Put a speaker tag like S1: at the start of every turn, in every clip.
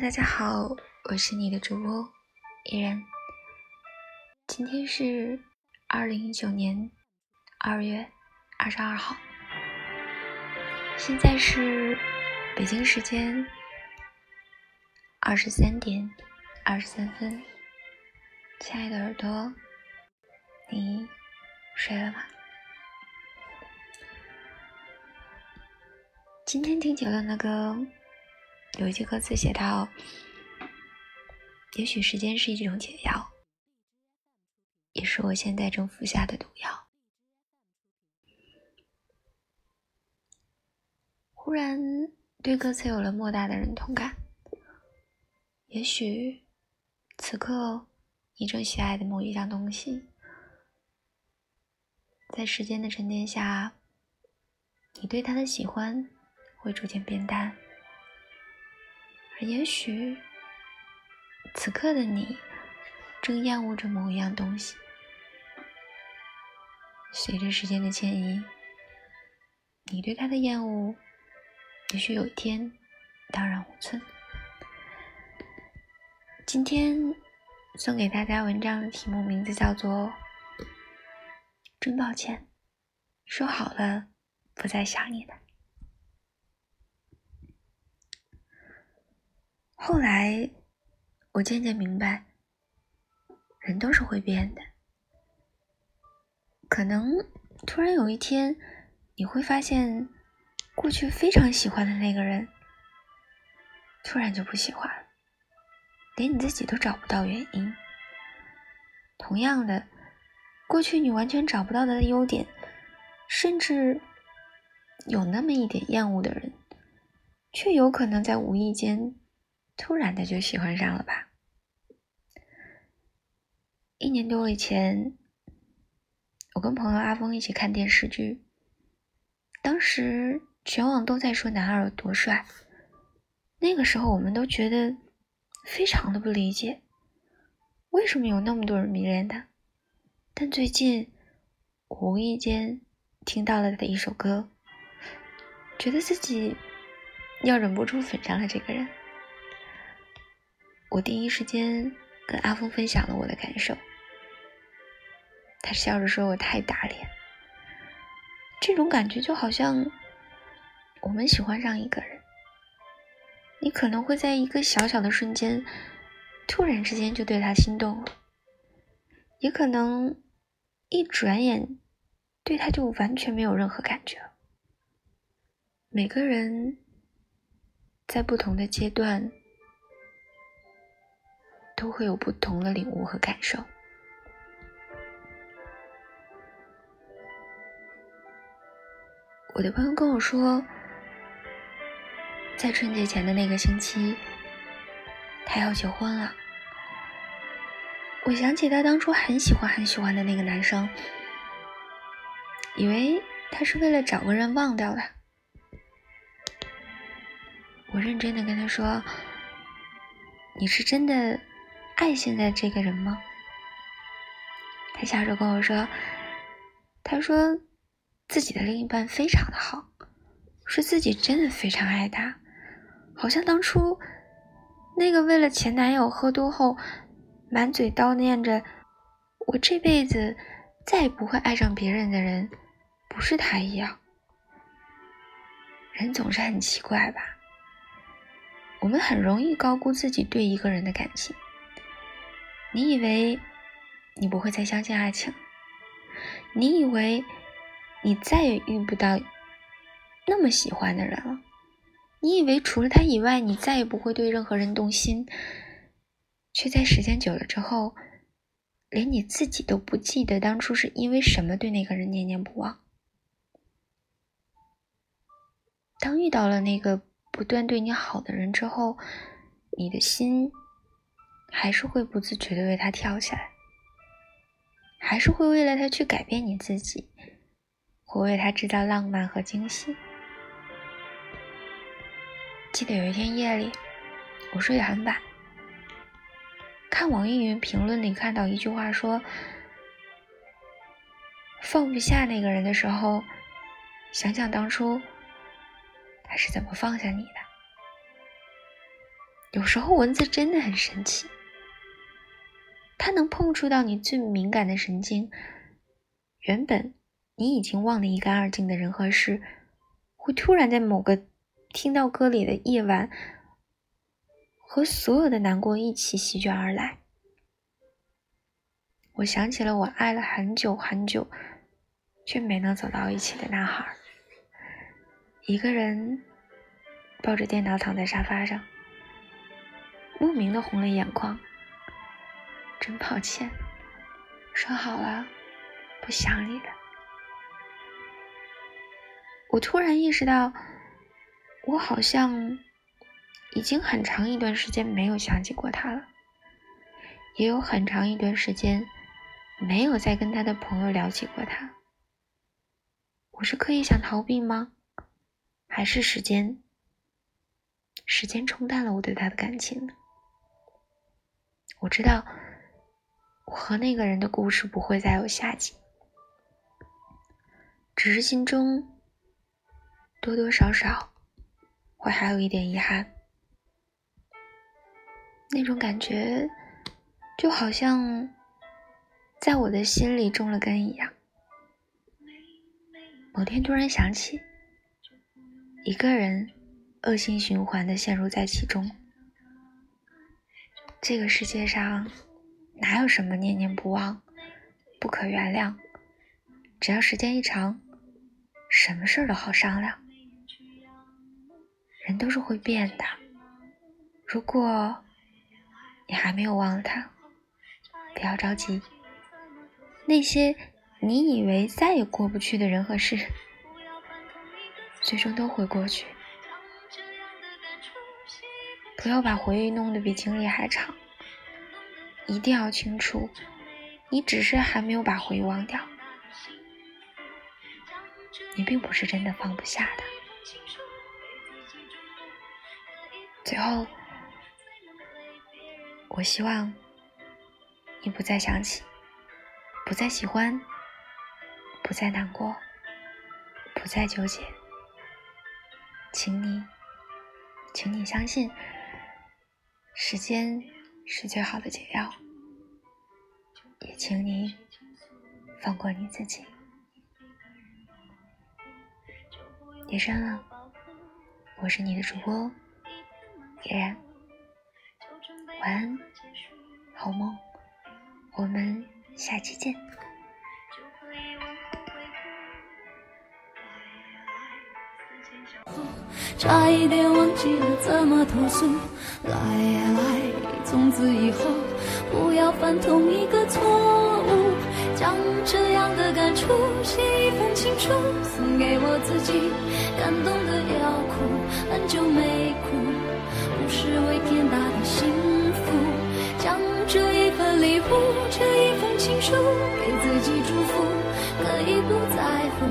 S1: 大家好，我是你的主播依然。今天是二零一九年二月二十二号，现在是北京时间二十三点二十三分。亲爱的耳朵，你睡了吗？今天听久了那个。有一句歌词写到：“也许时间是一种解药，也是我现在正服下的毒药。”忽然对歌词有了莫大的认同感。也许此刻你正喜爱的某一样东西，在时间的沉淀下，你对它的喜欢会逐渐变淡。也许，此刻的你正厌恶着某一样东西。随着时间的迁移，你对它的厌恶，也许有一天荡然无存。今天送给大家文章的题目名字叫做《真抱歉，说好了不再想你了》。后来，我渐渐明白，人都是会变的。可能突然有一天，你会发现，过去非常喜欢的那个人，突然就不喜欢，连你自己都找不到原因。同样的，过去你完全找不到他的优点，甚至有那么一点厌恶的人，却有可能在无意间。突然的就喜欢上了吧？一年多以前，我跟朋友阿峰一起看电视剧，当时全网都在说男二有多帅，那个时候我们都觉得非常的不理解，为什么有那么多人迷恋他？但最近无意间听到了他的一首歌，觉得自己要忍不住粉上了这个人。我第一时间跟阿峰分享了我的感受，他笑着说我太打脸。这种感觉就好像我们喜欢上一个人，你可能会在一个小小的瞬间，突然之间就对他心动了，也可能一转眼对他就完全没有任何感觉了。每个人在不同的阶段。都会有不同的领悟和感受。我的朋友跟我说，在春节前的那个星期，他要结婚了。我想起他当初很喜欢很喜欢的那个男生，以为他是为了找个人忘掉他。我认真的跟他说：“你是真的？”爱现在这个人吗？他笑着跟我说：“他说自己的另一半非常的好，说自己真的非常爱他，好像当初那个为了前男友喝多后满嘴叨念着我这辈子再也不会爱上别人的人不是他一样。人总是很奇怪吧？我们很容易高估自己对一个人的感情。”你以为你不会再相信爱情？你以为你再也遇不到那么喜欢的人了？你以为除了他以外，你再也不会对任何人动心？却在时间久了之后，连你自己都不记得当初是因为什么对那个人念念不忘。当遇到了那个不断对你好的人之后，你的心。还是会不自觉的为他跳起来，还是会为了他去改变你自己，会为他制造浪漫和惊喜。记得有一天夜里，我睡得很晚，看网易云评论里看到一句话说：“放不下那个人的时候，想想当初他是怎么放下你的。”有时候文字真的很神奇，它能碰触到你最敏感的神经。原本你已经忘得一干二净的人和事，会突然在某个听到歌里的夜晚，和所有的难过一起席卷而来。我想起了我爱了很久很久，却没能走到一起的男孩，一个人抱着电脑躺在沙发上。莫名的红了眼眶，真抱歉，说好了不想你的。我突然意识到，我好像已经很长一段时间没有想起过他了，也有很长一段时间没有再跟他的朋友聊起过他。我是刻意想逃避吗？还是时间，时间冲淡了我对他的感情呢？我知道，我和那个人的故事不会再有下集，只是心中多多少少会还有一点遗憾。那种感觉，就好像在我的心里种了根一样。某天突然想起，一个人恶性循环的陷入在其中。这个世界上哪有什么念念不忘、不可原谅？只要时间一长，什么事儿都好商量。人都是会变的。如果你还没有忘了他，不要着急。那些你以为再也过不去的人和事，最终都会过去。不要把回忆弄得比经历还长，一定要清楚，你只是还没有把回忆忘掉，你并不是真的放不下的。最后，我希望你不再想起，不再喜欢，不再难过，不再纠结，请你，请你相信。时间是最好的解药，也请你放过你自己。夜深了，我是你的主播依然，晚安，好梦，我们下期见。
S2: 差一点忘记了怎么投诉，来呀来，从此以后不要犯同一个错误。将这样的感触写一封情书，送给我自己，感动的要哭，很久没哭，不是为天大的幸福。将这一份礼物，这一封情书，给自己祝福，可以不在乎，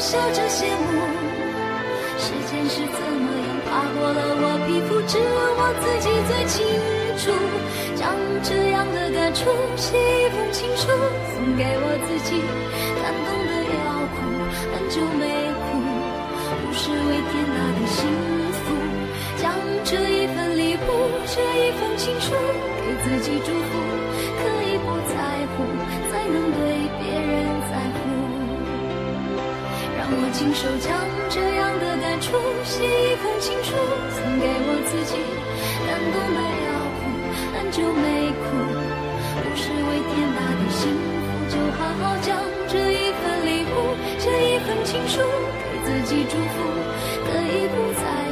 S2: 笑着谢幕，时间是怎么样爬过了我皮肤，只有我自己最清楚。将这样的感触写一封情书，送给我自己，感动的要哭，很久没哭，不是为天大的幸福。将这一份礼物，这一封情书，给自己祝福，可以亲手将这样的感触写一封情书，送给我自己，感动没要哭，很久没哭，不是为天大的幸福，就好好将这一份礼物，这一份情书，给自己祝福，可以不再。